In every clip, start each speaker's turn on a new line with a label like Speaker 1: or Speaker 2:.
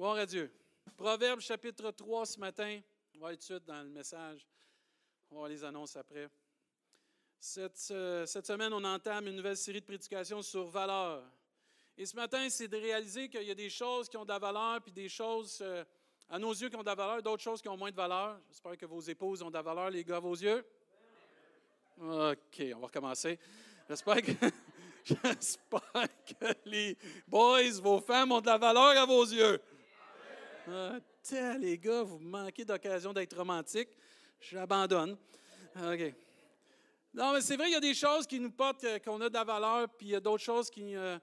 Speaker 1: Gloire à Dieu. Proverbe chapitre 3 ce matin. On va de suite dans le message. On va voir les annonces après. Cette, cette semaine, on entame une nouvelle série de prédications sur valeur. Et ce matin, c'est de réaliser qu'il y a des choses qui ont de la valeur, puis des choses euh, à nos yeux qui ont de la valeur, d'autres choses qui ont moins de valeur. J'espère que vos épouses ont de la valeur, les gars, à vos yeux. OK, on va recommencer. J'espère que les boys, vos femmes ont de la valeur à vos yeux. Ah, les gars, vous manquez d'occasion d'être romantique. J'abandonne. OK. Non, mais c'est vrai, il y a des choses qui nous portent, euh, qu'on a de la valeur, puis il y a d'autres choses qui. euh,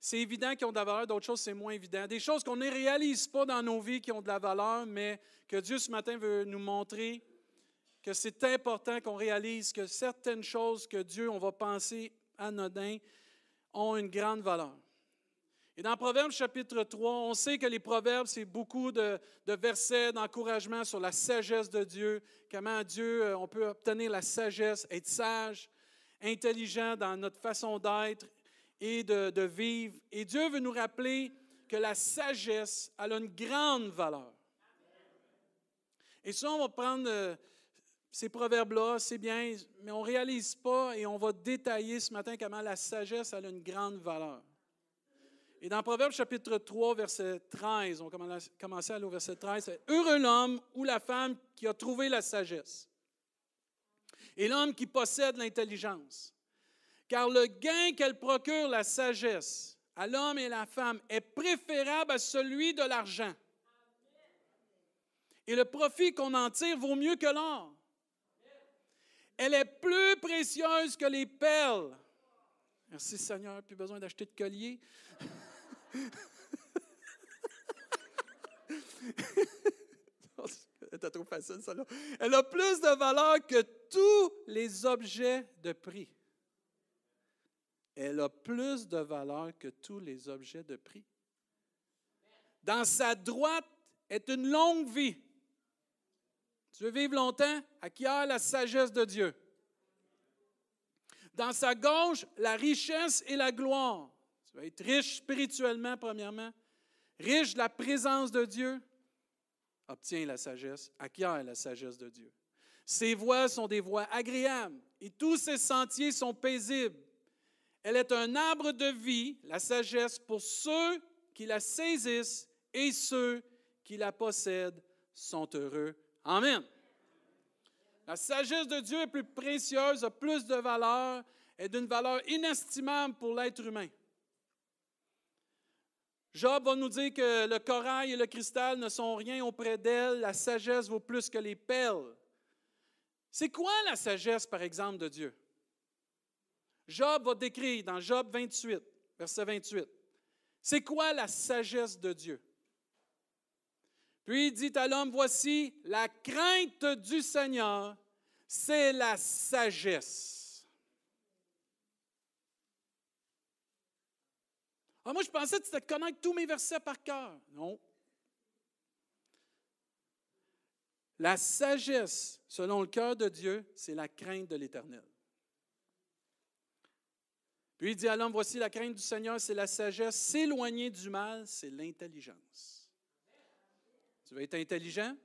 Speaker 1: c'est évident qu'ils ont de la valeur, d'autres choses, c'est moins évident. Des choses qu'on ne réalise pas dans nos vies qui ont de la valeur, mais que Dieu ce matin veut nous montrer que c'est important qu'on réalise que certaines choses que Dieu, on va penser anodins, ont une grande valeur. Et dans Proverbes chapitre 3, on sait que les Proverbes, c'est beaucoup de, versets d'encouragement sur la sagesse de Dieu, comment Dieu, euh, on peut obtenir la sagesse, être sage, intelligent dans notre façon d'être et de, de vivre. Et Dieu veut nous rappeler que la sagesse, elle a une grande valeur. Et ça, on va prendre euh, ces proverbes-là, c'est bien, mais on ne réalise pas et on va détailler ce matin comment la sagesse elle a une grande valeur. Et dans Proverbe chapitre 3, verset 13, on va commencer à aller au verset 13, c'est Heureux l'homme ou la femme qui a trouvé la sagesse et l'homme qui possède l'intelligence. Car le gain qu'elle procure la sagesse à l'homme et la femme est préférable à celui de l'argent. Et le profit qu'on en tire vaut mieux que l'or. Elle est plus précieuse que les perles. Merci Seigneur, plus besoin d'acheter de collier. Elle a plus de valeur que tous les objets de prix. Elle a plus de valeur que tous les objets de prix. Dans sa droite est une longue vie. Tu veux vivre longtemps? Acquiert la sagesse de Dieu. Dans sa gauche, la richesse et la gloire. Tu vas être riche spirituellement, premièrement. Riche de la présence de Dieu. Obtiens la sagesse, acquiert la sagesse de Dieu. Ses voies sont des voies agréables et tous ses sentiers sont paisibles. Elle est un arbre de vie, la sagesse, pour ceux qui la saisissent et ceux qui la possèdent sont heureux. Amen. La sagesse de Dieu est plus précieuse, a plus de valeur, est d'une valeur inestimable pour l'être humain. Job va nous dire que le corail et le cristal ne sont rien auprès d'elle, la sagesse vaut plus que les perles. C'est quoi la sagesse, par exemple, de Dieu? Job va décrire dans Job 28, verset 28. C'est quoi la sagesse de Dieu? Puis il dit à l'homme, voici, la crainte du Seigneur, c'est la sagesse. Ah, moi, je pensais que tu te connaître tous mes versets par cœur. Non. La sagesse, selon le cœur de Dieu, c'est la crainte de l'Éternel. Puis il dit à l'homme, voici la crainte du Seigneur, c'est la sagesse. S'éloigner du mal, c'est l'intelligence. Tu veux être intelligent?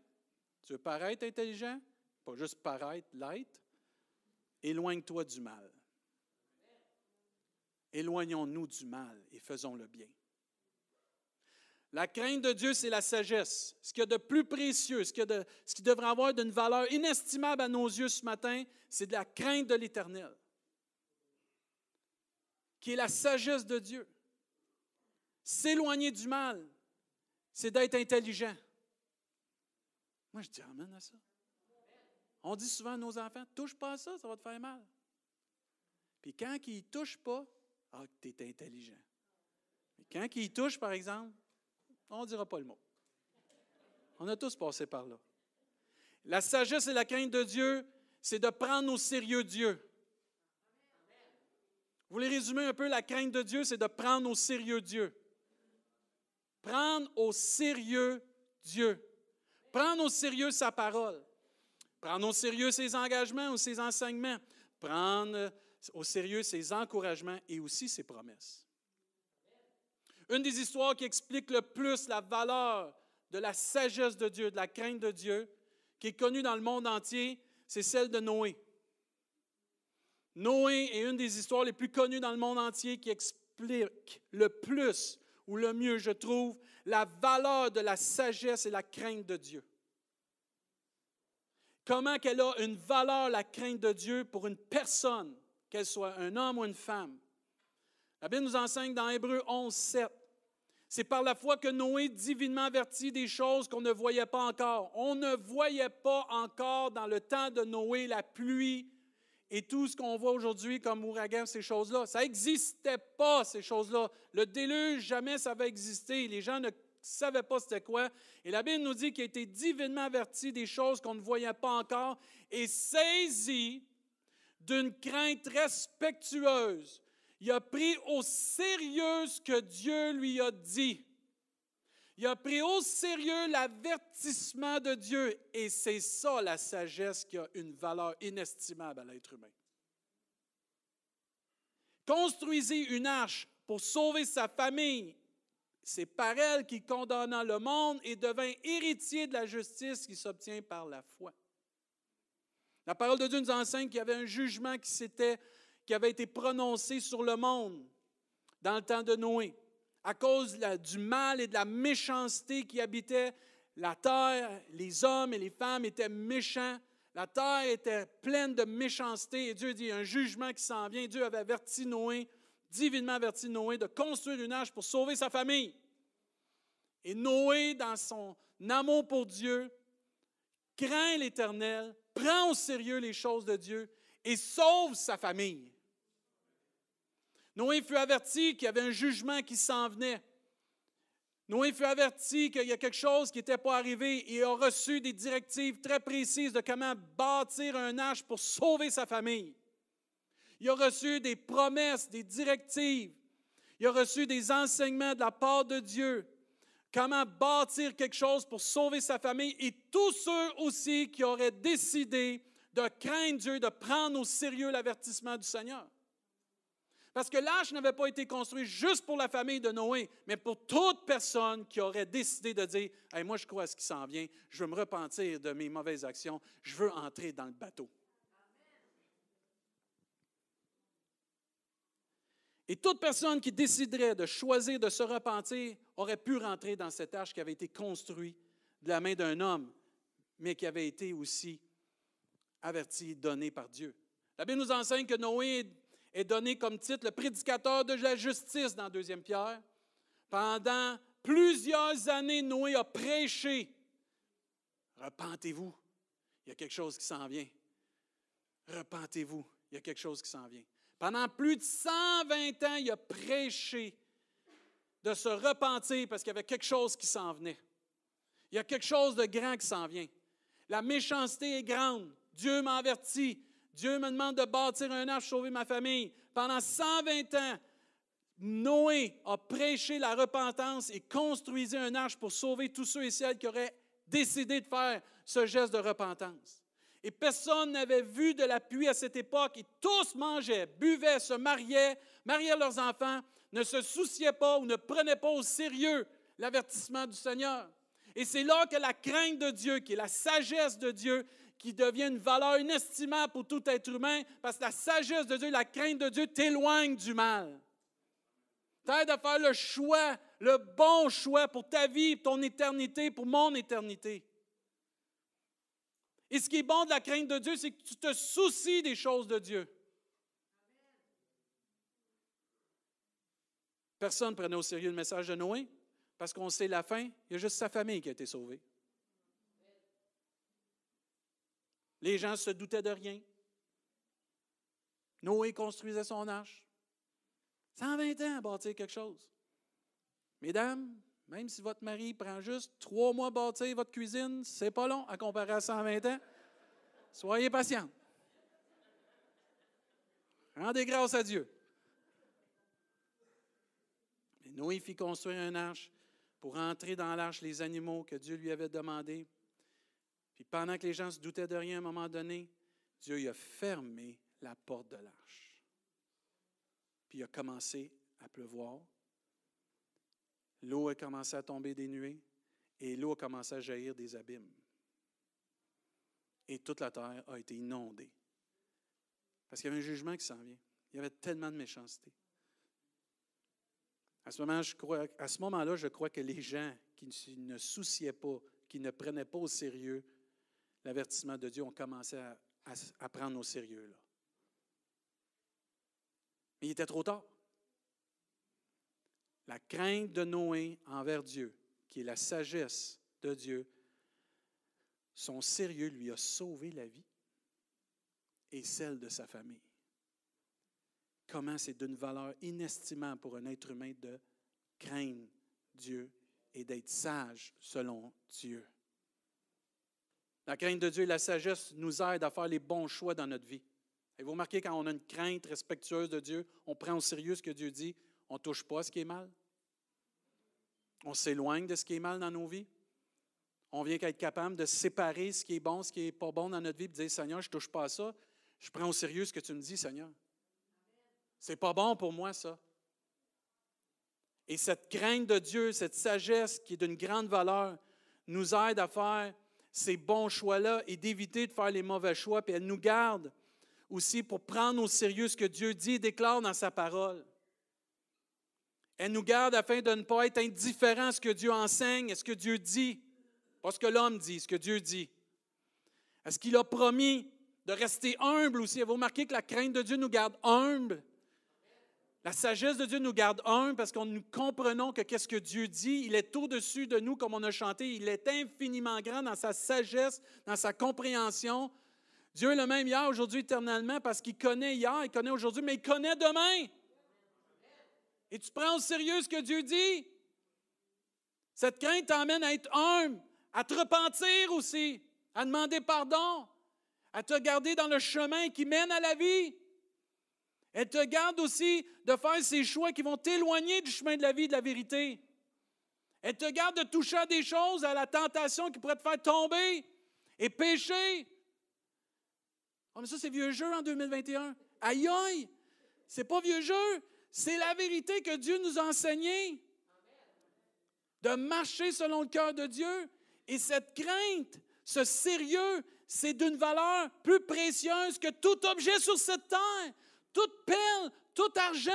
Speaker 1: Tu veux paraître intelligent? Pas juste paraître, l'être. Éloigne-toi du mal. Éloignons-nous du mal et faisons le bien. La crainte de Dieu, c'est la sagesse. Ce qu'il y a de plus précieux, ce, y a de, ce qui devrait avoir d'une valeur inestimable à nos yeux ce matin, c'est de la crainte de l'Éternel, qui est la sagesse de Dieu. S'éloigner du mal, c'est d'être intelligent. Moi, je dis Amen à ça. On dit souvent à nos enfants touche pas à ça, ça va te faire mal. Puis quand ils ne touchent pas, ah, tu es intelligent. Mais quand ils touchent, par exemple, on ne dira pas le mot. On a tous passé par là. La sagesse et la crainte de Dieu, c'est de prendre au sérieux Dieu. Vous voulez résumer un peu la crainte de Dieu, c'est de prendre au sérieux Dieu. Prendre au sérieux Dieu. Prendre au sérieux sa parole. Prendre au sérieux ses engagements ou ses enseignements. Prendre au sérieux ses encouragements et aussi ses promesses. Une des histoires qui explique le plus la valeur de la sagesse de Dieu, de la crainte de Dieu, qui est connue dans le monde entier, c'est celle de Noé. Noé est une des histoires les plus connues dans le monde entier qui explique le plus ou le mieux, je trouve, la valeur de la sagesse et la crainte de Dieu. Comment qu'elle a une valeur, la crainte de Dieu, pour une personne, qu'elle soit un homme ou une femme. La Bible nous enseigne dans Hébreu 11, 7. C'est par la foi que Noé, divinement averti des choses qu'on ne voyait pas encore. On ne voyait pas encore dans le temps de Noé la pluie et tout ce qu'on voit aujourd'hui comme ouragan, ces choses-là. Ça n'existait pas, ces choses-là. Le déluge, jamais ça va exister. Les gens ne savaient pas c'était quoi. Et la Bible nous dit qu'il a été divinement averti des choses qu'on ne voyait pas encore et saisi d'une crainte respectueuse. Il a pris au sérieux ce que Dieu lui a dit. Il a pris au sérieux l'avertissement de Dieu. Et c'est ça la sagesse qui a une valeur inestimable à l'être humain. Construisez une arche pour sauver sa famille. C'est par elle qu'il condamna le monde et devint héritier de la justice qui s'obtient par la foi. La parole de Dieu nous enseigne qu'il y avait un jugement qui, qui avait été prononcé sur le monde dans le temps de Noé à cause du mal et de la méchanceté qui habitait la terre. Les hommes et les femmes étaient méchants. La terre était pleine de méchanceté. Et Dieu dit, un jugement qui s'en vient. Dieu avait averti Noé, divinement averti Noé, de construire une arche pour sauver sa famille. Et Noé, dans son amour pour Dieu, craint l'Éternel, prend au sérieux les choses de Dieu et sauve sa famille. Noé fut averti qu'il y avait un jugement qui s'en venait. Noé fut averti qu'il y a quelque chose qui n'était pas arrivé et a reçu des directives très précises de comment bâtir un arche pour sauver sa famille. Il a reçu des promesses, des directives. Il a reçu des enseignements de la part de Dieu. Comment bâtir quelque chose pour sauver sa famille et tous ceux aussi qui auraient décidé de craindre Dieu, de prendre au sérieux l'avertissement du Seigneur. Parce que l'arche n'avait pas été construite juste pour la famille de Noé, mais pour toute personne qui aurait décidé de dire Moi, je crois à ce qui s'en vient, je veux me repentir de mes mauvaises actions, je veux entrer dans le bateau. Et toute personne qui déciderait de choisir de se repentir aurait pu rentrer dans cette arche qui avait été construite de la main d'un homme, mais qui avait été aussi averti, donné par Dieu. La Bible nous enseigne que Noé est donné comme titre le prédicateur de la justice dans 2 Pierre. Pendant plusieurs années, Noé a prêché. Repentez-vous, il y a quelque chose qui s'en vient. Repentez-vous, il y a quelque chose qui s'en vient. Pendant plus de 120 ans, il a prêché de se repentir parce qu'il y avait quelque chose qui s'en venait. Il y a quelque chose de grand qui s'en vient. La méchanceté est grande. Dieu m'a averti. Dieu me demande de bâtir un arche sauver ma famille. Pendant 120 ans, Noé a prêché la repentance et construisait un arche pour sauver tous ceux et celles qui auraient décidé de faire ce geste de repentance. Et personne n'avait vu de la pluie à cette époque. Et tous mangeaient, buvaient, se mariaient, mariaient leurs enfants, ne se souciaient pas ou ne prenaient pas au sérieux l'avertissement du Seigneur. Et c'est là que la crainte de Dieu, qui est la sagesse de Dieu, qui devient une valeur inestimable pour tout être humain, parce que la sagesse de Dieu, la crainte de Dieu t'éloigne du mal. T'aide à faire le choix, le bon choix pour ta vie, pour ton éternité, pour mon éternité. Et ce qui est bon de la crainte de Dieu, c'est que tu te soucies des choses de Dieu. Personne ne prenait au sérieux le message de Noé, parce qu'on sait la fin, il y a juste sa famille qui a été sauvée. Les gens se doutaient de rien. Noé construisait son arche. 120 ans à bâtir quelque chose. Mesdames, même si votre mari prend juste trois mois à bâtir votre cuisine, c'est pas long à comparer à 120 ans. Soyez patients. Rendez grâce à Dieu. Noé fit construire un arche pour entrer dans l'arche les animaux que Dieu lui avait demandé. Puis pendant que les gens se doutaient de rien à un moment donné, Dieu a fermé la porte de l'arche. Puis il a commencé à pleuvoir. L'eau a commencé à tomber des nuées et l'eau a commencé à jaillir des abîmes. Et toute la terre a été inondée. Parce qu'il y avait un jugement qui s'en vient. Il y avait tellement de méchanceté. À ce moment-là, je crois, que les gens qui ne souciaient pas, qui ne prenaient pas au sérieux l'avertissement de Dieu, ont commencé à, prendre au sérieux. Mais il était trop tard. La crainte de Noé envers Dieu, qui est la sagesse de Dieu, son sérieux lui a sauvé la vie et celle de sa famille. Comment c'est d'une valeur inestimable pour un être humain de craindre Dieu et d'être sage selon Dieu. La crainte de Dieu et la sagesse nous aident à faire les bons choix dans notre vie. Et vous remarquez, quand on a une crainte respectueuse de Dieu, on prend au sérieux ce que Dieu dit, on ne touche pas à ce qui est mal. On s'éloigne de ce qui est mal dans nos vies. On vient qu'à être capable de séparer ce qui est bon, ce qui n'est pas bon dans notre vie, et dire Seigneur, je ne touche pas à ça. Je prends au sérieux ce que tu me dis, Seigneur. C'est pas bon pour moi, ça. Et cette crainte de Dieu, cette sagesse qui est d'une grande valeur, nous aide à faire ces bons choix-là et d'éviter de faire les mauvais choix. Puis elle nous garde aussi pour prendre au sérieux ce que Dieu dit et déclare dans sa parole. Elle nous garde afin de ne pas être indifférent à ce que Dieu enseigne, à ce que Dieu dit, pas ce que l'homme dit, ce que Dieu dit. Est-ce qu'il a promis de rester humble aussi? Vous remarquez que la crainte de Dieu nous garde humble? La sagesse de Dieu nous garde humble parce qu'on nous comprenons que qu'est-ce que Dieu dit, il est au-dessus de nous, comme on a chanté, il est infiniment grand dans sa sagesse, dans sa compréhension. Dieu est le même hier, aujourd'hui, éternellement, parce qu'il connaît hier, il connaît aujourd'hui, mais il connaît demain. Et tu prends au sérieux ce que Dieu dit? Cette crainte t'emmène à être humble, à te repentir aussi, à demander pardon, à te garder dans le chemin qui mène à la vie. Elle te garde aussi de faire ces choix qui vont t'éloigner du chemin de la vie, de la vérité. Elle te garde de toucher à des choses, à la tentation qui pourrait te faire tomber et pécher. Oh, mais ça, c'est vieux jeu en 2021. Aïe aïe! C'est pas vieux jeu, c'est la vérité que Dieu nous a enseignée. De marcher selon le cœur de Dieu. Et cette crainte, ce sérieux, c'est d'une valeur plus précieuse que tout objet sur cette terre. Toute perle, tout argent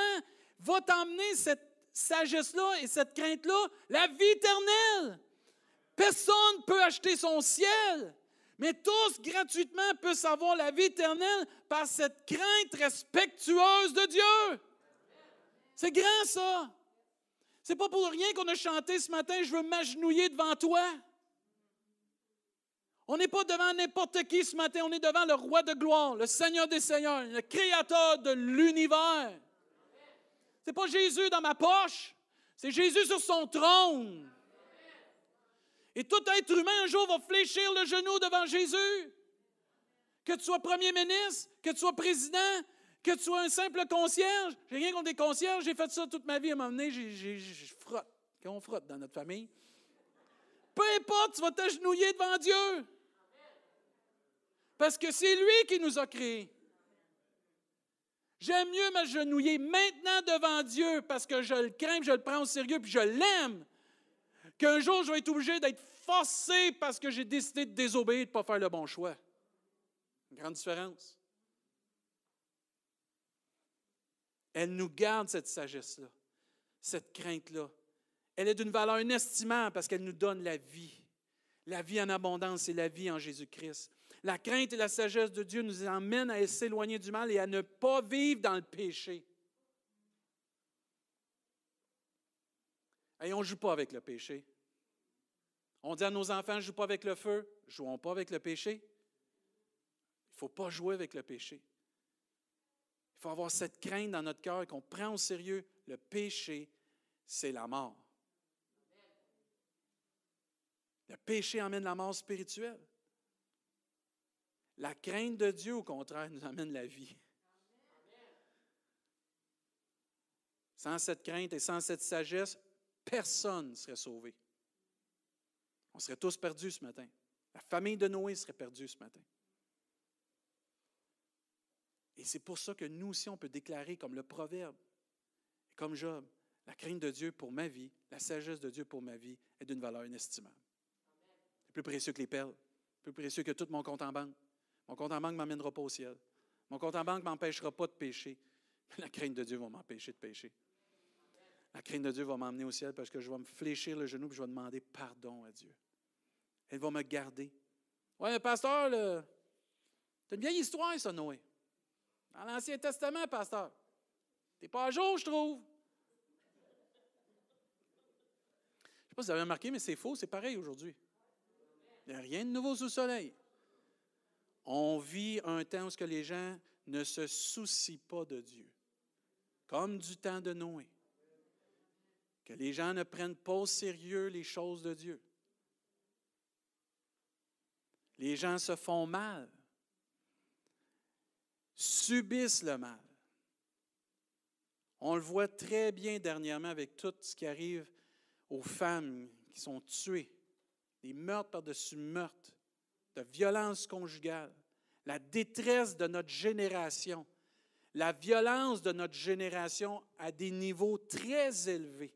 Speaker 1: va t'emmener cette sagesse-là et cette crainte-là, la vie éternelle. Personne ne peut acheter son ciel. Mais tous gratuitement peuvent avoir la vie éternelle par cette crainte respectueuse de Dieu. C'est grand ça. C'est pas pour rien qu'on a chanté ce matin Je veux m'agenouiller devant toi. On n'est pas devant n'importe qui ce matin, on est devant le roi de gloire, le Seigneur des Seigneurs, le créateur de l'univers. C'est pas Jésus dans ma poche, c'est Jésus sur son trône. Et tout être humain un jour va fléchir le genou devant Jésus. Que tu sois premier ministre, que tu sois président, que tu sois un simple concierge. J'ai rien contre des concierges, j'ai fait ça toute ma vie. À un moment donné, je frotte. On frotte dans notre famille. Peu importe, tu vas t'agenouiller devant Dieu. Parce que c'est lui qui nous a créés. J'aime mieux m'agenouiller maintenant devant Dieu parce que je le crains, je le prends au sérieux, puis je l'aime, qu'un jour, je vais être obligé d'être forcé parce que j'ai décidé de désobéir, de ne pas faire le bon choix. Grande différence. Elle nous garde cette sagesse-là, cette crainte-là. Elle est d'une valeur inestimable parce qu'elle nous donne la vie. La vie en abondance, c'est la vie en Jésus-Christ. La crainte et la sagesse de Dieu nous emmènent à s'éloigner du mal et à ne pas vivre dans le péché. Et on ne joue pas avec le péché. On dit à nos enfants, ne joue pas avec le feu, jouons pas avec le péché. Il ne faut pas jouer avec le péché. Il faut avoir cette crainte dans notre cœur qu'on prend au sérieux. Le péché, c'est la mort. Le péché emmène la mort spirituelle. La crainte de Dieu, au contraire, nous amène la vie. Sans cette crainte et sans cette sagesse, personne ne serait sauvé. On serait tous perdus ce matin. La famille de Noé serait perdue ce matin. Et c'est pour ça que nous aussi, on peut déclarer comme le proverbe, comme Job, La crainte de Dieu pour ma vie, la sagesse de Dieu pour ma vie est d'une valeur inestimable. C'est plus précieux que les perles, plus précieux que tout mon compte en banque. Mon compte en banque ne m'emmènera pas au ciel. Mon compte en banque ne m'empêchera pas de pécher. La crainte de Dieu va m'empêcher de pécher. La crainte de Dieu va m'emmener au ciel parce que je vais me fléchir le genou et je vais demander pardon à Dieu. Elle va me garder. Ouais, pasteur, c'est une vieille histoire, ça, Noé. Dans l'Ancien Testament, pasteur. T'es pas à jour, je trouve. Je sais pas si vous avez remarqué, mais c'est faux, c'est pareil aujourd'hui. Il n'y a rien de nouveau sous le soleil. On vit un temps où les gens ne se soucient pas de Dieu, comme du temps de Noé. Que les gens ne prennent pas au sérieux les choses de Dieu. Les gens se font mal, subissent le mal. On le voit très bien dernièrement avec tout ce qui arrive aux femmes qui sont tuées, des meurtres par-dessus meurtres, de violences conjugales, la détresse de notre génération, la violence de notre génération à des niveaux très élevés.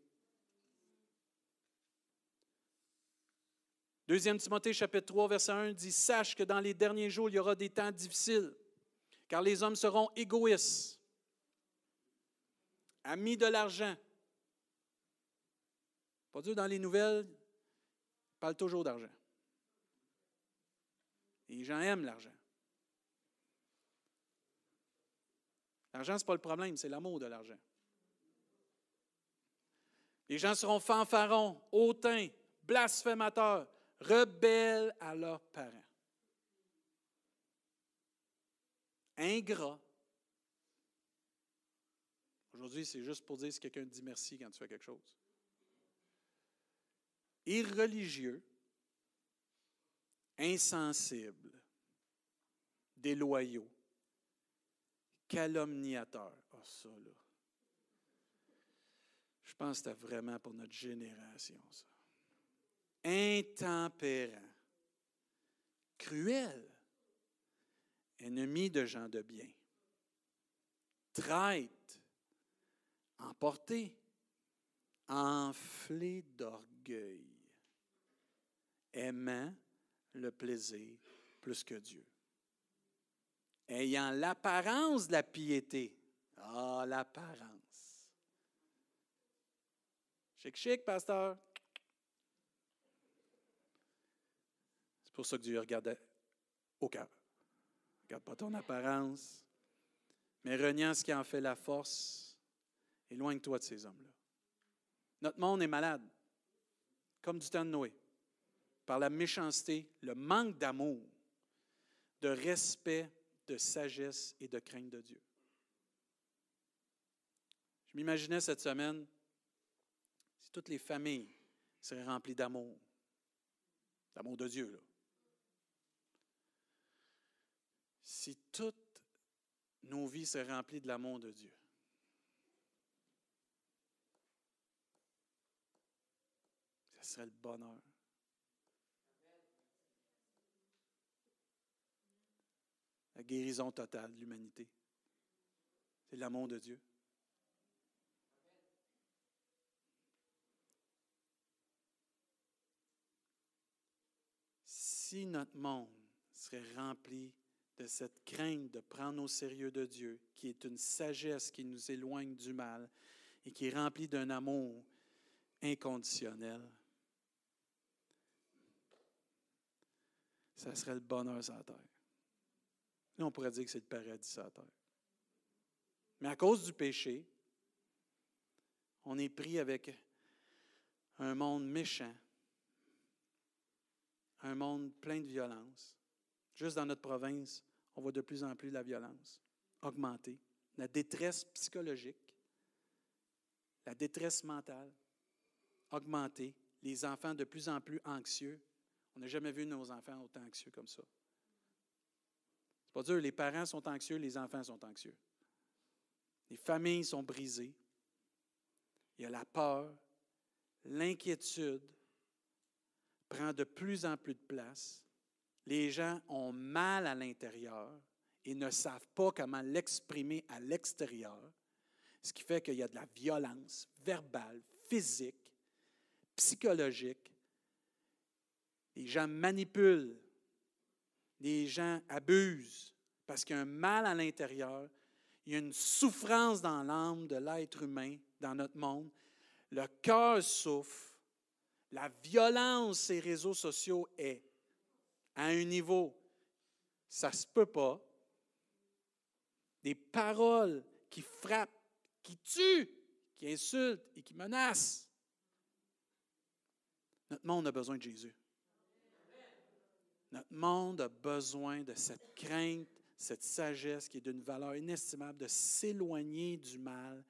Speaker 1: Deuxième Timothée chapitre 3 verset 1 dit Sache que dans les derniers jours il y aura des temps difficiles, car les hommes seront égoïstes, amis de l'argent. Pas dur dans les nouvelles, ils parlent toujours d'argent. Les gens aiment l'argent. L'argent, ce n'est pas le problème, c'est l'amour de l'argent. Les gens seront fanfarons, hautains, blasphémateurs, rebelles à leurs parents, ingrats. Aujourd'hui, c'est juste pour dire si quelqu'un dit merci quand tu fais quelque chose. Irreligieux, insensibles, déloyaux, calomniateurs. Ah, ça, là. Je pense que c'était vraiment pour notre génération, ça. Intempérant, cruel, ennemi de gens de bien, traite, emporté, enflé d'orgueil, aimant le plaisir plus que Dieu. Ayant l'apparence de la piété. Ah, l'apparence. Chic, chic, pasteur. C'est pour ça que Dieu regardait au cœur. Regarde pas ton apparence, mais reniant ce qui en fait la force, éloigne-toi de ces hommes-là. Notre monde est malade, comme du temps de Noé par la méchanceté, le manque d'amour, de respect, de sagesse et de crainte de Dieu. Je m'imaginais cette semaine si toutes les familles seraient remplies d'amour, d'amour de Dieu. Là. Si toutes nos vies seraient remplies de l'amour de Dieu. Ce serait le bonheur. la guérison totale de l'humanité. C'est l'amour de Dieu. Si notre monde serait rempli de cette crainte de prendre au sérieux de Dieu, qui est une sagesse qui nous éloigne du mal et qui est remplie d'un amour inconditionnel, ça serait le bonheur sur. Là, on pourrait dire que c'est le paradis sur. Mais à cause du péché, on est pris avec un monde méchant, un monde plein de violence. Juste dans notre province, on voit de plus en plus la violence augmenter, la détresse psychologique, la détresse mentale augmenter, les enfants de plus en plus anxieux. On n'a jamais vu nos enfants autant anxieux comme ça pas dur, les parents sont anxieux, les enfants sont anxieux. Les familles sont brisées. Il y a la peur, l'inquiétude prend de plus en plus de place. Les gens ont mal à l'intérieur et ne savent pas comment l'exprimer à l'extérieur. Ce qui fait qu'il y a de la violence verbale, physique, psychologique. Les gens manipulent, les gens abusent parce qu'il y a un mal à l'intérieur, il y a une souffrance dans l'âme de l'être humain, dans notre monde. Le cœur souffre. La violence ces réseaux sociaux est à un niveau, ça ne se peut pas. Des paroles qui frappent, qui tuent, qui insultent et qui menacent. Notre monde a besoin de Jésus. Notre monde a besoin de cette crainte, cette sagesse qui est d'une valeur inestimable, de s'éloigner du mal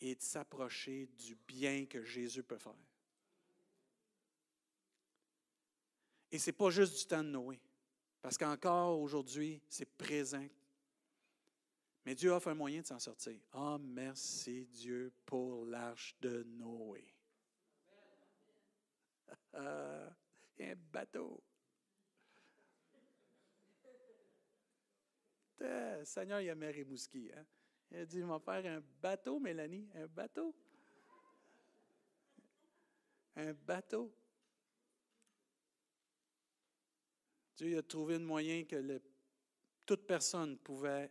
Speaker 1: et de s'approcher du bien que Jésus peut faire. Et ce n'est pas juste du temps de Noé, parce qu'encore aujourd'hui, c'est présent. Mais Dieu offre un moyen de s'en sortir. Ah, merci Dieu pour l'arche de Noé. un bateau. Seigneur, il a mis Rimouski. Hein? Il a dit, il va faire un bateau, Mélanie, un bateau. Un bateau. Dieu a trouvé un moyen que toute personne pouvait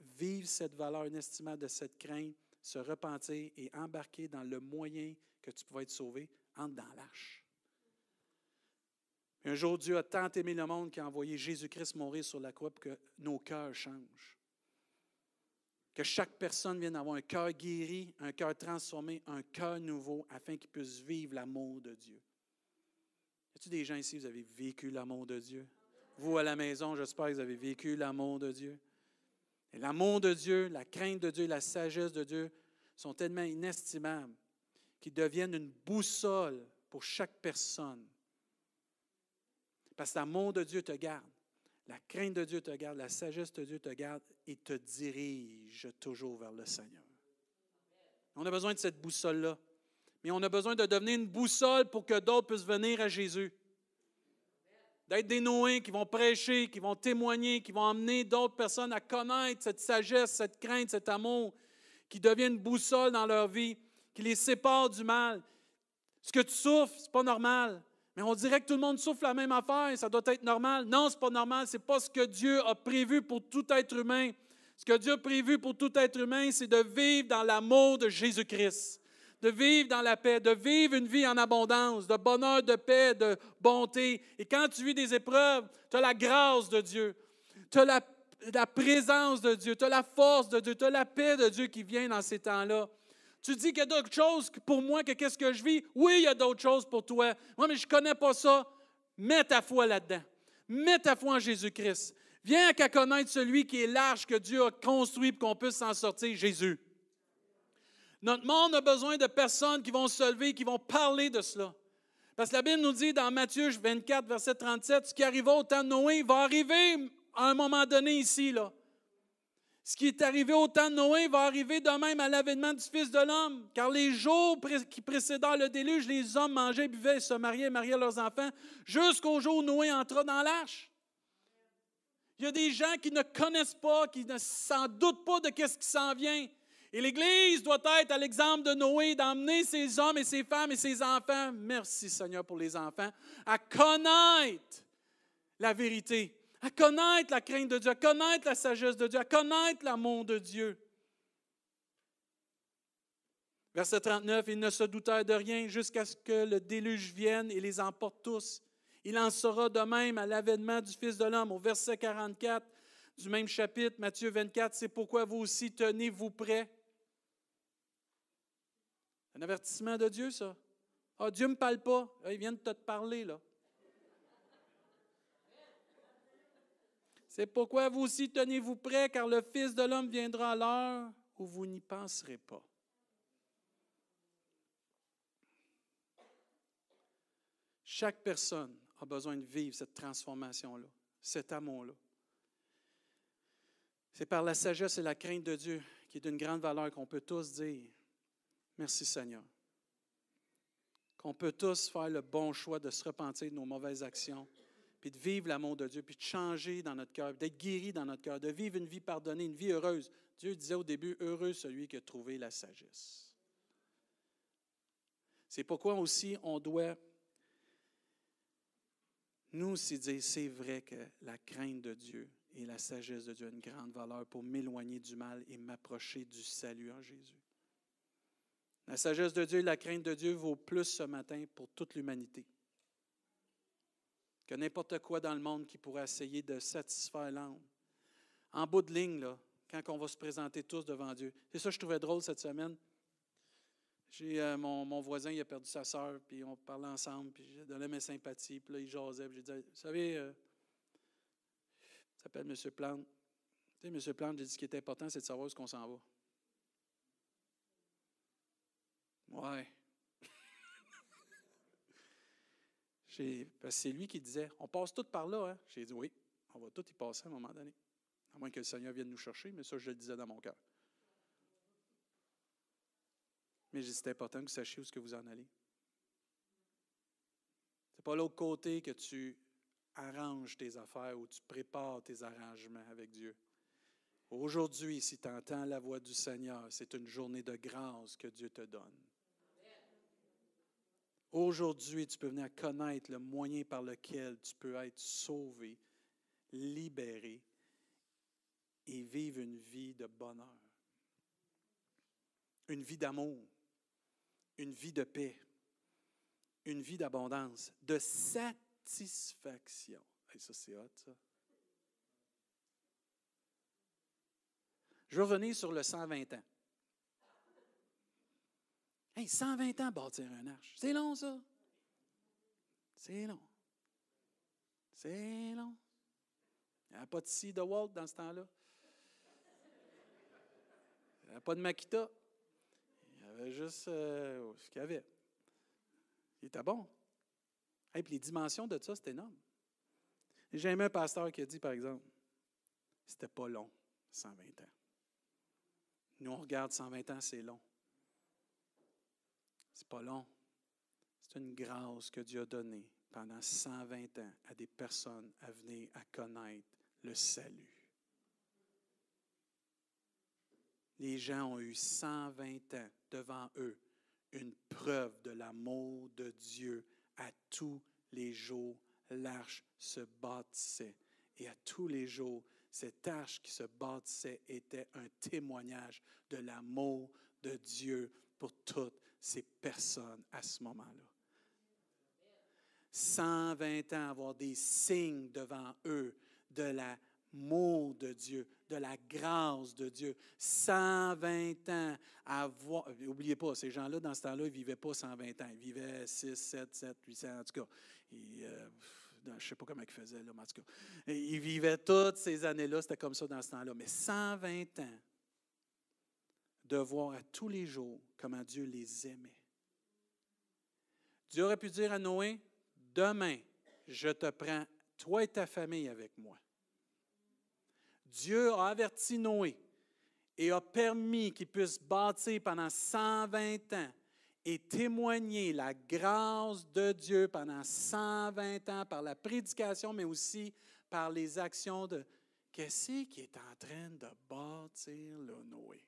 Speaker 1: vivre cette valeur inestimable de cette crainte, se repentir et embarquer dans le moyen que tu pouvais être sauvé, entre dans l'arche. Un jour, Dieu a tant aimé le monde qu'il a envoyé Jésus-Christ mourir sur la croix pour que nos cœurs changent. Que chaque personne vienne avoir un cœur guéri, un cœur transformé, un cœur nouveau, afin qu'il puisse vivre l'amour de Dieu. Y a-t-il des gens ici, vous avez vécu l'amour de Dieu? Vous, à la maison, j'espère que vous avez vécu l'amour de Dieu. Et l'amour de Dieu, la crainte de Dieu, la sagesse de Dieu sont tellement inestimables qu'ils deviennent une boussole pour chaque personne parce que l'amour de Dieu te garde. La crainte de Dieu te garde, la sagesse de Dieu te garde et te dirige toujours vers le Seigneur. On a besoin de cette boussole-là. Mais on a besoin de devenir une boussole pour que d'autres puissent venir à Jésus. D'être des Noé qui vont prêcher, qui vont témoigner, qui vont amener d'autres personnes à connaître cette sagesse, cette crainte, cet amour, qui deviennent boussole dans leur vie, qui les sépare du mal. Ce que tu souffres, ce n'est pas normal. Mais on dirait que tout le monde souffre la même affaire, ça doit être normal. Non, ce n'est pas normal, ce n'est pas ce que Dieu a prévu pour tout être humain. Ce que Dieu a prévu pour tout être humain, c'est de vivre dans l'amour de Jésus-Christ, de vivre dans la paix, de vivre une vie en abondance, de bonheur, de paix, de bonté. Et quand tu vis des épreuves, tu as la grâce de Dieu, tu as la, présence de Dieu, tu as la force de Dieu, tu as la paix de Dieu qui vient dans ces temps-là. Tu dis qu'il y a d'autres choses pour moi que qu'est-ce que je vis? Oui, il y a d'autres choses pour toi. Moi, mais je ne connais pas ça. Mets ta foi là-dedans. Mets ta foi en Jésus-Christ. Viens qu'à connaître celui qui est large que Dieu a construit pour qu'on puisse s'en sortir, Jésus. Notre monde a besoin de personnes qui vont se lever, qui vont parler de cela. Parce que la Bible nous dit dans Matthieu 24, verset 37, ce qui arriva au temps de Noé va arriver à un moment donné ici. Là. Ce qui est arrivé au temps de Noé va arriver de même à l'avènement du Fils de l'homme. Car les jours qui précédant le déluge, les hommes mangeaient, buvaient, se mariaient, mariaient leurs enfants, jusqu'au jour où Noé entra dans l'arche. Il y a des gens qui ne connaissent pas, qui ne s'en doutent pas de ce qui s'en vient. Et l'Église doit être à l'exemple de Noé, d'emmener ses hommes et ses femmes et ses enfants, merci Seigneur pour les enfants, à connaître la vérité à connaître la crainte de Dieu, à connaître la sagesse de Dieu, à connaître l'amour de Dieu. Verset 39, ils ne se doutèrent de rien jusqu'à ce que le déluge vienne et les emporte tous. Il en sera de même à l'avènement du Fils de l'homme. Au verset 44 du même chapitre, Matthieu 24, c'est pourquoi vous aussi tenez-vous prêts. Un avertissement de Dieu, ça. Ah, Dieu ne me parle pas. Ah, il vient de te parler, là. C'est pourquoi vous aussi tenez-vous prêts, car le Fils de l'homme viendra à l'heure où vous n'y penserez pas. Chaque personne a besoin de vivre cette transformation-là, cet amour-là. C'est par la sagesse et la crainte de Dieu qui est d'une grande valeur qu'on peut tous dire Merci Seigneur. Qu'on peut tous faire le bon choix de se repentir de nos mauvaises actions puis de vivre l'amour de Dieu, puis de changer dans notre cœur, d'être guéri dans notre cœur, de vivre une vie pardonnée, une vie heureuse. Dieu disait au début, heureux celui qui a trouvé la sagesse. C'est pourquoi aussi on doit, nous aussi, dire, c'est vrai que la crainte de Dieu et la sagesse de Dieu ont une grande valeur pour m'éloigner du mal et m'approcher du salut en Jésus. La sagesse de Dieu et la crainte de Dieu vaut plus ce matin pour toute l'humanité que n'importe quoi dans le monde qui pourrait essayer de satisfaire l'âme. En bout de ligne, là, quand on va se présenter tous devant Dieu. C'est ça que je trouvais drôle cette semaine. J'ai euh, mon, voisin, il a perdu sa sœur, puis on parlait ensemble, puis j'ai donné mes sympathies, puis là, il jasait, puis j'ai dit, vous savez, euh, il s'appelle M. Plante. Tu sais, M. Plante, j'ai dit, ce qui est important, c'est de savoir où qu'on s'en va. Ouais. c'est lui qui disait, on passe tout par là. Hein? J'ai dit, oui, on va tout y passer à un moment donné. À moins que le Seigneur vienne nous chercher, mais ça, je le disais dans mon cœur. Mais c'est important que vous sachiez où est-ce que vous en allez. Ce n'est pas l'autre côté que tu arranges tes affaires ou tu prépares tes arrangements avec Dieu. Aujourd'hui, si tu entends la voix du Seigneur, c'est une journée de grâce que Dieu te donne. Aujourd'hui, tu peux venir connaître le moyen par lequel tu peux être sauvé, libéré et vivre une vie de bonheur, une vie d'amour, une vie de paix, une vie d'abondance, de satisfaction. Ça, c'est hot, ça. Je vais revenir sur le 120 ans. Hey, 120 ans bâtir un arche. C'est long, ça. C'est long. C'est long. Il n'y avait pas de scie de Walt dans ce temps-là. Il n'y avait pas de Makita. Il y avait juste euh, ce qu'il y avait. Il était bon. Et puis les dimensions de ça, c'est énorme. J'ai aimé un pasteur qui a dit, par exemple, c'était pas long, 120 ans. Nous, on regarde 120 ans, c'est long. C'est pas long. C'est une grâce que Dieu a donnée pendant 120 ans à des personnes à venir à connaître le salut. Les gens ont eu 120 ans devant eux une preuve de l'amour de Dieu à tous les jours. L'arche se bâtissait et à tous les jours, cette arche qui se bâtissait était un témoignage de l'amour de Dieu pour toutes ces personnes à ce moment-là. 120 ans, avoir des signes devant eux de l'amour de Dieu, de la grâce de Dieu. 120 ans à voir. N'oubliez pas, ces gens-là, dans ce temps-là, ils ne vivaient pas 120 ans. Ils vivaient 6, 7, 7, 800, en tout cas. Euh, je ne sais pas comment ils faisaient, là, mais en tout cas. Ils vivaient toutes ces années-là, c'était comme ça dans ce temps-là. Mais 120 ans de voir à tous les jours comment Dieu les aimait. Dieu aurait pu dire à Noé, demain, je te prends, toi et ta famille avec moi. Dieu a averti Noé et a permis qu'il puisse bâtir pendant 120 ans et témoigner la grâce de Dieu pendant 120 ans par la prédication, mais aussi par les actions de qu'est-ce qui est en train de bâtir le Noé?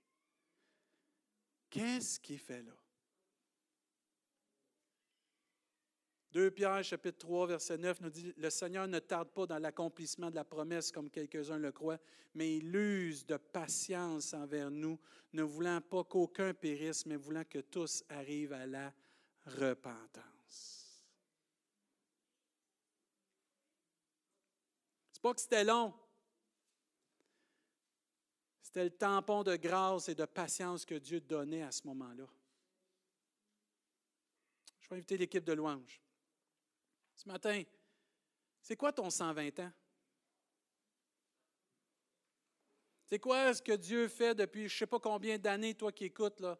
Speaker 1: Qu'est-ce qu'il fait là? 2 Pierre chapitre 3 verset 9 nous dit, Le Seigneur ne tarde pas dans l'accomplissement de la promesse comme quelques-uns le croient, mais il use de patience envers nous, ne voulant pas qu'aucun périsse, mais voulant que tous arrivent à la repentance. C'est pas que c'était long. C'était le tampon de grâce et de patience que Dieu donnait à ce moment-là. Je vais inviter l'équipe de louange. Ce matin, c'est quoi ton 120 ans? C'est quoi ce que Dieu fait depuis je ne sais pas combien d'années, toi qui écoutes là?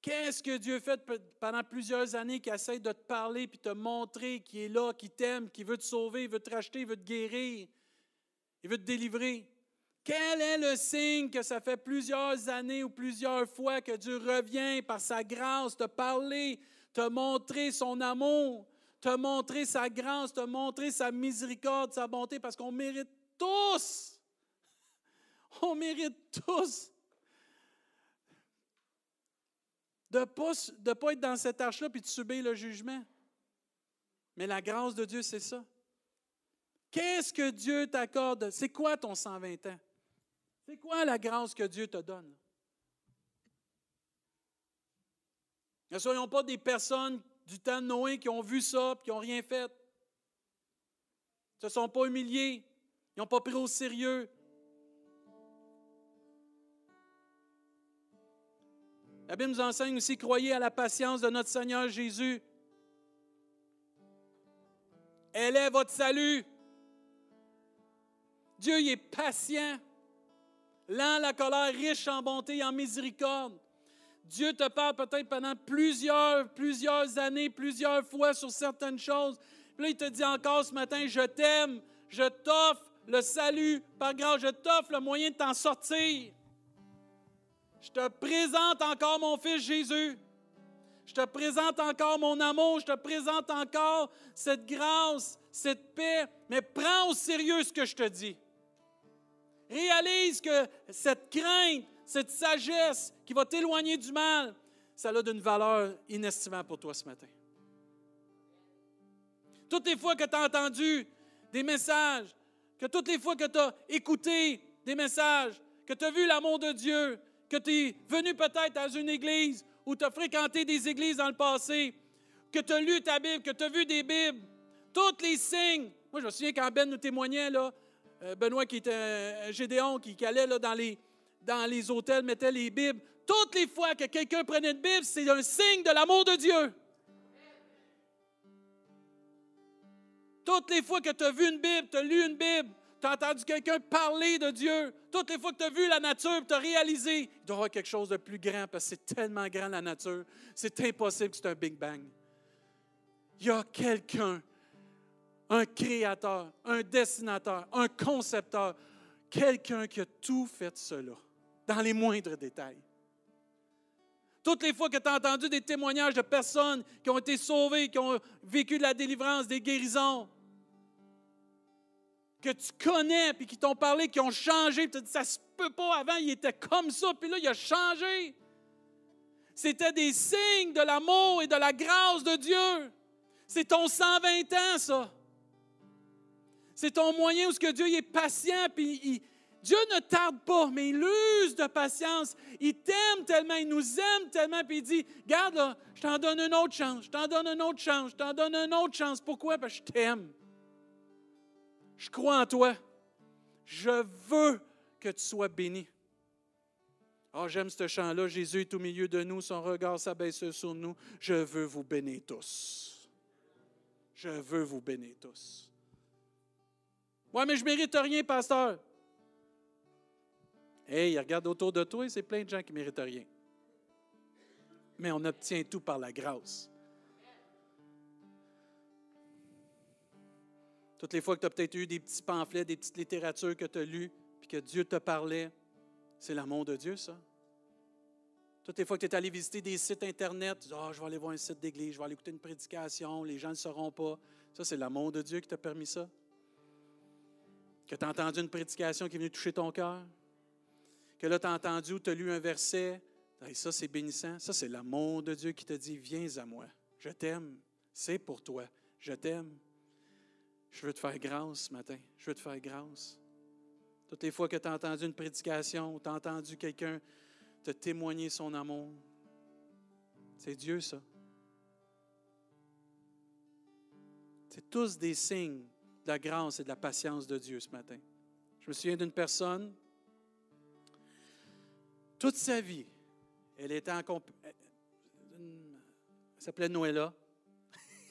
Speaker 1: Qu'est-ce que Dieu fait pendant plusieurs années qui essaie de te parler puis te montrer qu'il est là, qu'il t'aime, qu'il veut te sauver, il veut te racheter, il veut te guérir, il veut te délivrer? Quel est le signe que ça fait plusieurs années ou plusieurs fois que Dieu revient par sa grâce te parler, te montrer son amour, te montrer sa grâce, te montrer sa miséricorde, sa bonté, parce qu'on mérite tous. On mérite tous de ne pas, de pas être dans cette arche-là puis de subir le jugement. Mais la grâce de Dieu, c'est ça. Qu'est-ce que Dieu t'accorde? C'est quoi ton 120 ans? C'est quoi la grâce que Dieu te donne? Ne soyons pas des personnes du temps de Noé qui ont vu ça et qui n'ont rien fait. Ils ne se sont pas humiliés. Ils n'ont pas pris au sérieux. La Bible nous enseigne aussi, croyez à la patience de notre Seigneur Jésus. Elle est votre salut. Dieu est patient, lent la colère, riche en bonté et en miséricorde. Dieu te parle peut-être pendant plusieurs, plusieurs années, plusieurs fois sur certaines choses. Puis là, il te dit encore ce matin, je t'aime, je t'offre le salut par grâce, je t'offre le moyen de t'en sortir. Je te présente encore mon fils Jésus. Je te présente encore mon amour, je te présente encore cette grâce, cette paix, mais prends au sérieux ce que je te dis. Réalise que cette crainte, cette sagesse qui va t'éloigner du mal, ça a d'une valeur inestimable pour toi ce matin. Toutes les fois que tu as entendu des messages, que toutes les fois que tu as écouté des messages, que tu as vu l'amour de Dieu, que tu es venu peut-être à une église ou tu as fréquenté des églises dans le passé, que tu as lu ta Bible, que tu as vu des Bibles, tous les signes. Moi, je me souviens quand Ben nous témoignait, là, Benoît qui était un Gédéon, qui, allait là, dans, les, dans les hôtels, mettait les Bibles. Toutes les fois que quelqu'un prenait une Bible, c'est un signe de l'amour de Dieu. Toutes les fois que tu as vu une Bible, tu as lu une Bible, tu as entendu quelqu'un parler de Dieu, toutes les fois que tu as vu la nature, tu as réalisé, il doit y avoir quelque chose de plus grand parce que c'est tellement grand la nature, c'est impossible que c'est un Big Bang. Il y a quelqu'un un créateur, un dessinateur, un concepteur, quelqu'un qui a tout fait cela, dans les moindres détails. Toutes les fois que tu as entendu des témoignages de personnes qui ont été sauvées, qui ont vécu de la délivrance, des guérisons, que tu connais, puis qui t'ont parlé, qui ont changé, puis tu as dit, ça se peut pas, avant il était comme ça, puis là il a changé. C'était des signes de l'amour et de la grâce de Dieu. C'est ton 120 ans, ça. C'est ton moyen où ce que Dieu est patient, Dieu ne tarde pas, mais il use de patience. Il t'aime tellement, il nous aime tellement, puis il dit, garde là, je t'en donne une autre chance, je t'en donne une autre chance, je t'en donne une autre chance. Pourquoi? Parce que je t'aime. Je crois en toi. Je veux que tu sois béni. Oh, j'aime ce chant-là. Jésus est au milieu de nous, son regard s'abaisse sur nous. Je veux vous bénir tous. Je veux vous bénir tous. Ouais, mais je ne mérite rien, pasteur. Hey, regarde autour de toi, c'est plein de gens qui ne méritent rien. Mais on obtient tout par la grâce. Toutes les fois que tu as peut-être eu des petits pamphlets, des petites littératures que tu as lues, puis que Dieu te parlait, c'est l'amour de Dieu, ça. Toutes les fois que tu es allé visiter des sites Internet, tu dis, oh, je vais aller voir un site d'église, je vais aller écouter une prédication, les gens ne sauront pas. Ça, c'est l'amour de Dieu qui t'a permis ça que tu as entendu une prédication qui est venue toucher ton cœur, que là, tu as entendu ou tu as lu un verset, et ça, c'est bénissant. Ça, c'est l'amour de Dieu qui te dit Viens à moi. Je t'aime. C'est pour toi. Je t'aime. Je veux te faire grâce ce matin. Je veux te faire grâce. Toutes les fois que tu as entendu une prédication ou tu as entendu quelqu'un te témoigner son amour, c'est Dieu, ça. C'est tous des signes de la grâce et de la patience de Dieu ce matin. Je me souviens d'une personne, toute sa vie, elle était en Elle s'appelait Noëlla.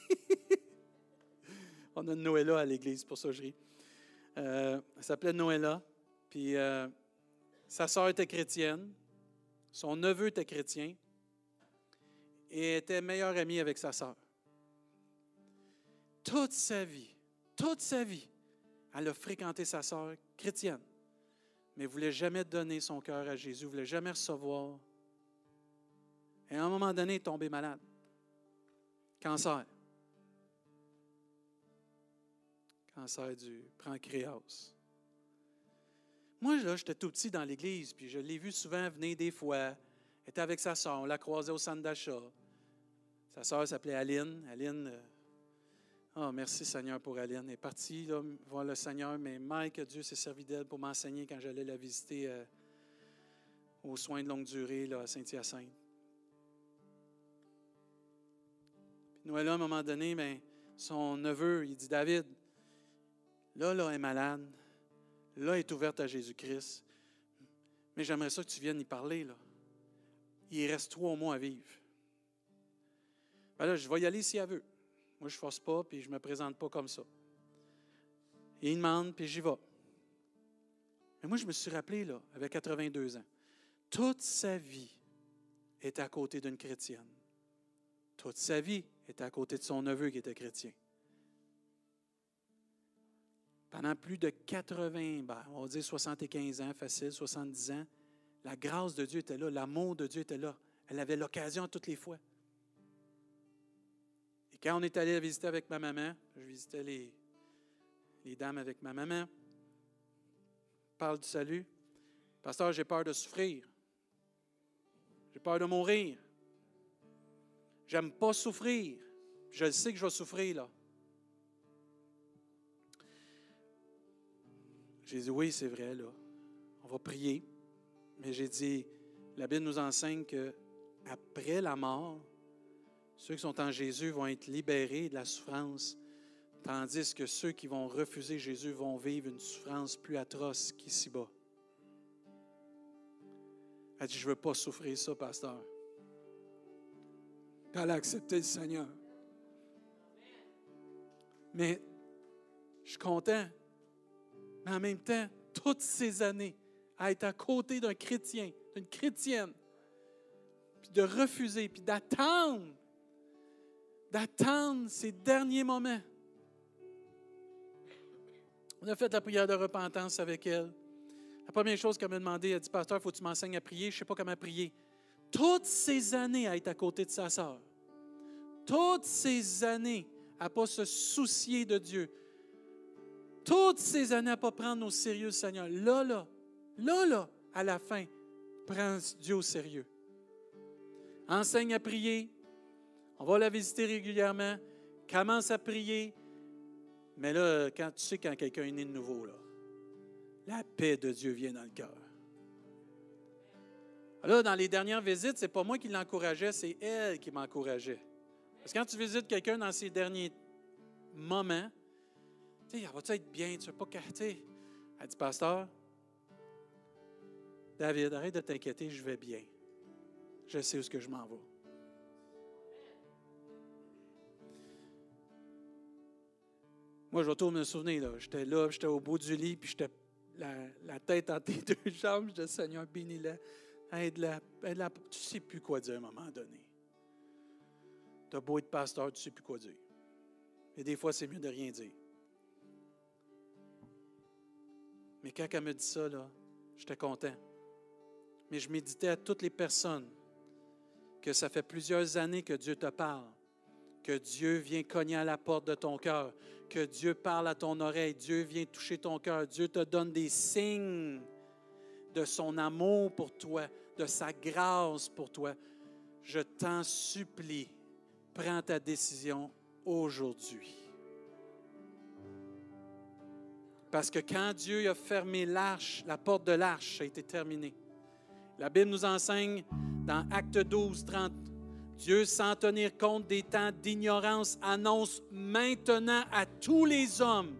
Speaker 1: On a une Noëlla à l'église, pour ça je ris. Euh, elle s'appelait Noëlla. Puis euh, sa soeur était chrétienne. Son neveu était chrétien. Et était meilleure amie avec sa soeur. Toute sa vie, toute sa vie, elle a fréquenté sa sœur chrétienne, mais ne voulait jamais donner son cœur à Jésus, ne voulait jamais recevoir. Et à un moment donné, elle est tombée malade. Cancer. cancer du pancréas. Moi, là, j'étais tout petit dans l'église, puis je l'ai vu souvent venir des fois. Elle était avec sa soeur, on l'a croisée au centre d'achat. Sa soeur s'appelait Aline. Aline, oh, merci Seigneur pour Aline. Elle est partie là, voir le Seigneur, mais Mike, Dieu s'est servi d'elle pour m'enseigner quand j'allais la visiter euh, aux soins de longue durée là, à Saint-Hyacinthe. Noël, à un moment donné, ben, son neveu, il dit David, là, là, elle est malade. Là, elle est ouverte à Jésus-Christ. Mais j'aimerais ça que tu viennes y parler. Là. Il reste trois mois à vivre. Ben là, je vais y aller si elle veut. Moi, je ne force pas, puis je ne me présente pas comme ça. Il demande, puis j'y vais. Mais moi, je me suis rappelé, là, avec 82 ans, toute sa vie était à côté d'une chrétienne. Toute sa vie était à côté de son neveu qui était chrétien. Pendant plus de 80, ben, on va dire 75 ans, facile, 70 ans, la grâce de Dieu était là, l'amour de Dieu était là. Elle avait l'occasion toutes les fois. Quand on est allé visiter avec ma maman, je visitais les, les dames avec ma maman, parle du salut. Pasteur, j'ai peur de souffrir. J'ai peur de mourir. J'aime pas souffrir. Je sais que je vais souffrir là. J'ai dit oui, c'est vrai là. On va prier. Mais j'ai dit, la Bible nous enseigne que après la mort, ceux qui sont en Jésus vont être libérés de la souffrance, tandis que ceux qui vont refuser Jésus vont vivre une souffrance plus atroce qu'ici-bas. Elle dit, je ne veux pas souffrir ça, pasteur elle a accepté le Seigneur. Mais je suis content. Mais en même temps, toutes ces années à être à côté d'un chrétien, d'une chrétienne, puis de refuser, puis d'attendre, d'attendre ces derniers moments. On a fait la prière de repentance avec elle. La première chose qu'elle m'a demandé, elle a dit Pasteur, faut que tu m'enseignes à prier. Je ne sais pas comment prier toutes ces années à être à côté de sa sœur, toutes ces années à ne pas se soucier de Dieu, toutes ces années à ne pas prendre au sérieux Seigneur, là, là, là, là, à la fin, prends Dieu au sérieux. Enseigne à prier. On va la visiter régulièrement. Commence à prier. Mais là, quand tu sais quand quelqu'un est né de nouveau, là, la paix de Dieu vient dans le cœur. Là, dans les dernières visites, c'est pas moi qui l'encourageais, c'est elle qui m'encourageait. Parce que quand tu visites quelqu'un dans ses derniers moments, tu sais, va-tu être bien? Tu veux pas. Sais, elle dit, Pasteur, David, arrête de t'inquiéter, je vais bien. Je sais où ce que je m'en vais. Moi, je retourne me souvenir, j'étais là, j'étais au bout du lit, puis j'étais la, tête entre tes deux jambes, je disais, Seigneur, bénis-la aide-la, Tu ne sais plus quoi dire à un moment donné. Tu as beau être pasteur, tu ne sais plus quoi dire. Et des fois, c'est mieux de rien dire. Mais quand elle me dit ça, là, j'étais content. Mais je méditais à toutes les personnes que ça fait plusieurs années que Dieu te parle, que Dieu vient cogner à la porte de ton cœur, que Dieu parle à ton oreille, Dieu vient toucher ton cœur, Dieu te donne des signes de son amour pour toi, de sa grâce pour toi. Je t'en supplie, prends ta décision aujourd'hui. Parce que quand Dieu a fermé l'arche, la porte de l'arche a été terminée. La Bible nous enseigne dans Acte 12, 30, Dieu, sans tenir compte des temps d'ignorance, annonce maintenant à tous les hommes,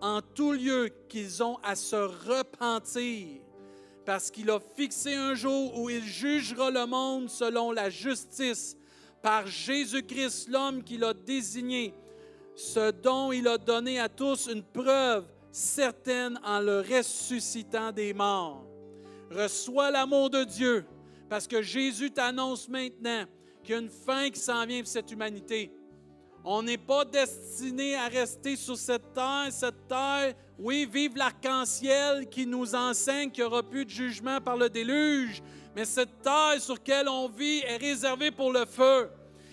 Speaker 1: en tout lieu, qu'ils ont à se repentir parce qu'il a fixé un jour où il jugera le monde selon la justice par Jésus-Christ, l'homme qu'il a désigné, ce dont il a donné à tous une preuve certaine en le ressuscitant des morts. Reçois l'amour de Dieu, parce que Jésus t'annonce maintenant qu'il y a une fin qui s'en vient pour cette humanité. On n'est pas destiné à rester sur cette terre. Cette terre, oui, vive l'arc-en-ciel qui nous enseigne qu'il n'y aura plus de jugement par le déluge. Mais cette terre sur laquelle on vit est réservée pour le feu.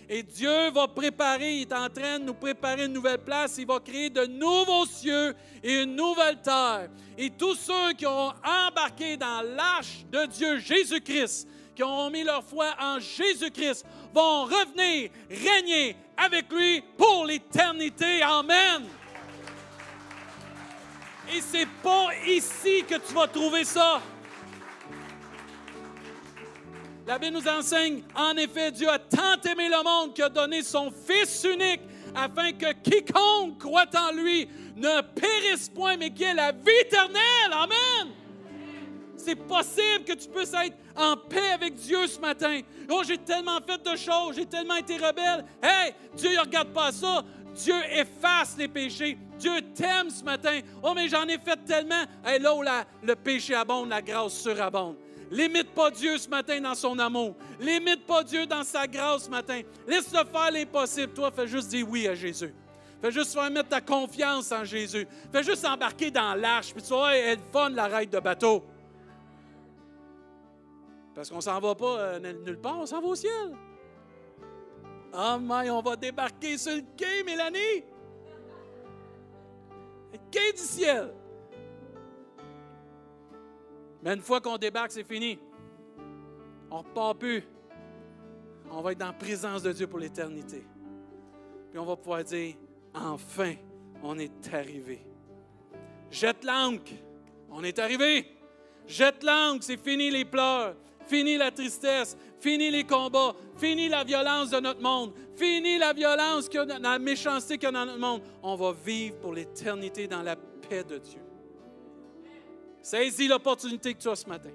Speaker 1: Et Dieu va préparer, il est en train de nous préparer une nouvelle place. Il va créer de nouveaux cieux et une nouvelle terre. Et tous ceux qui ont embarqué dans l'arche de Dieu, Jésus-Christ, qui ont mis leur foi en Jésus-Christ, vont revenir régner avec lui pour l'éternité. Amen. Et c'est pas ici que tu vas trouver ça. La Bible nous enseigne, en effet, Dieu a tant aimé le monde qu'il a donné son Fils unique afin que quiconque croit en lui ne périsse point, mais qu'il ait la vie éternelle. Amen. C'est possible que tu puisses être en paix avec Dieu ce matin. Oh, j'ai tellement fait de choses, j'ai tellement été rebelle. Hey, Dieu ne regarde pas ça. Dieu efface les péchés. Dieu t'aime ce matin. Oh, mais j'en ai fait tellement. Hey, là où le péché abonde, la grâce surabonde. Limite pas Dieu ce matin dans son amour. Limite pas Dieu dans sa grâce ce matin. Laisse-le faire l'impossible. Toi, fais juste dire oui à Jésus. Fais juste faire mettre ta confiance en Jésus. Fais juste embarquer dans l'arche. Puis tu vois, elle fun la raide de bateau. Parce qu'on s'en va pas euh, nulle part, on s'en va au ciel. Ah, oh, mais on va débarquer sur le quai, Mélanie. Le quai du ciel. Mais une fois qu'on débarque, c'est fini. On ne repart plus. On va être dans la présence de Dieu pour l'éternité. Puis on va pouvoir dire, enfin, on est arrivé. Jette l'encre. On est arrivé. Jette l'encre. C'est fini les pleurs. Fini la tristesse. Fini les combats. Fini la violence de notre monde. Fini la violence, la méchanceté qu'il y a dans notre monde. On va vivre pour l'éternité dans la paix de Dieu. Saisis l'opportunité que tu as ce matin.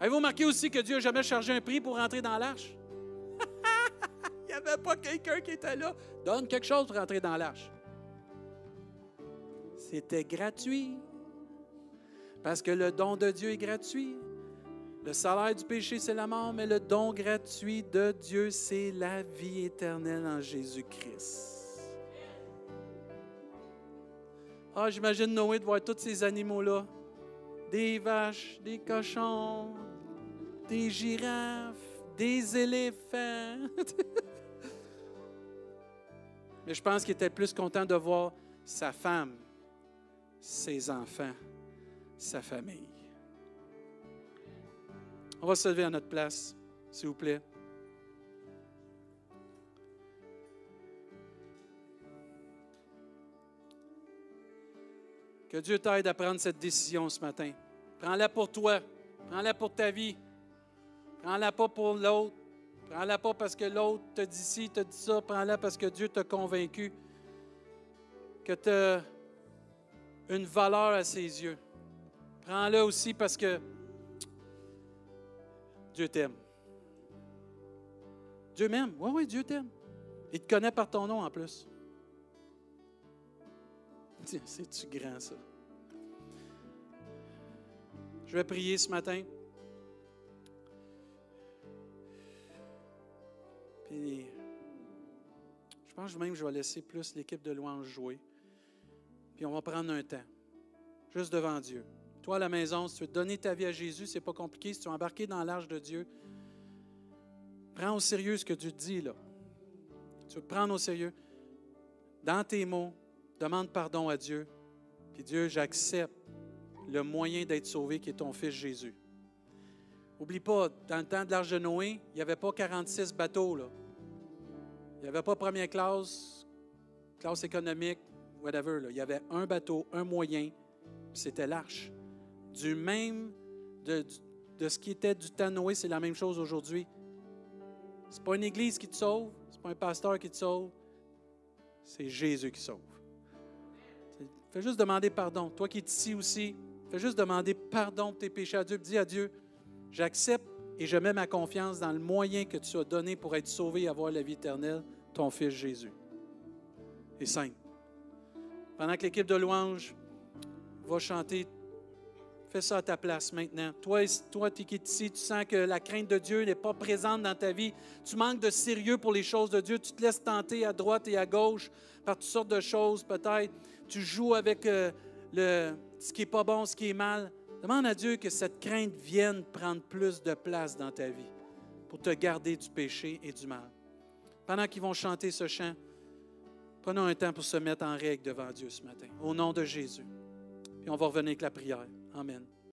Speaker 1: Avez-vous remarqué aussi que Dieu n'a jamais chargé un prix pour rentrer dans l'arche? Il n'y avait pas quelqu'un qui était là. Donne quelque chose pour rentrer dans l'arche. C'était gratuit. Parce que le don de Dieu est gratuit. Le salaire du péché, c'est la mort, mais le don gratuit de Dieu, c'est la vie éternelle en Jésus-Christ. Ah, j'imagine Noé de voir tous ces animaux-là des vaches, des cochons, des girafes, des éléphants. Mais je pense qu'il était plus content de voir sa femme, ses enfants, sa famille. On va se lever à notre place, s'il vous plaît. Que Dieu t'aide à prendre cette décision ce matin. Prends-la pour toi. Prends-la pour ta vie. Prends-la pas pour l'autre. Prends-la pas parce que l'autre te dit ci, te dit ça. Prends-la parce que Dieu t'a convaincu que tu as une valeur à ses yeux. Prends-la aussi parce que Dieu t'aime. Dieu m'aime. Oui, oui, Dieu t'aime. Il te connaît par ton nom en plus. C'est-tu grand, ça? Je vais prier ce matin. Puis, je pense même que je vais laisser plus l'équipe de louange jouer. Puis on va prendre un temps, juste devant Dieu. Toi, à la maison, si tu veux donner ta vie à Jésus, c'est pas compliqué. Si tu veux embarquer dans l'arche de Dieu, prends au sérieux ce que Dieu te dit, là. Tu veux prendre au sérieux. Dans tes mots, demande pardon à Dieu. Puis Dieu, j'accepte le moyen d'être sauvé qui est ton fils Jésus. Oublie pas, dans le temps de l'Arche de Noé, il n'y avait pas 46 bateaux. Là. Il n'y avait pas première classe, classe économique, whatever. Là. Il y avait un bateau, un moyen, c'était l'arche. Du même, de, de, ce qui était du temps de Noé, c'est la même chose aujourd'hui. Ce n'est pas une église qui te sauve, ce n'est pas un pasteur qui te sauve, c'est Jésus qui sauve. Fais juste demander pardon. Toi qui es ici aussi, fais juste demander pardon de tes péchés à Dieu. Dis à Dieu, j'accepte et je mets ma confiance dans le moyen que tu as donné pour être sauvé et avoir la vie éternelle, ton Fils Jésus. Et simple. Pendant que l'équipe de louange va chanter, fais ça à ta place maintenant. Toi, toi qui es ici, tu sens que la crainte de Dieu n'est pas présente dans ta vie. Tu manques de sérieux pour les choses de Dieu. Tu te laisses tenter à droite et à gauche par toutes sortes de choses peut-être tu joues avec euh, le, ce qui n'est pas bon, ce qui est mal. Demande à Dieu que cette crainte vienne prendre plus de place dans ta vie pour te garder du péché et du mal. pendant qu'ils vont chanter ce chant, prenons un temps pour se mettre en règle devant Dieu ce matin, au nom de Jésus. Puis on va revenir avec la prière. Amen.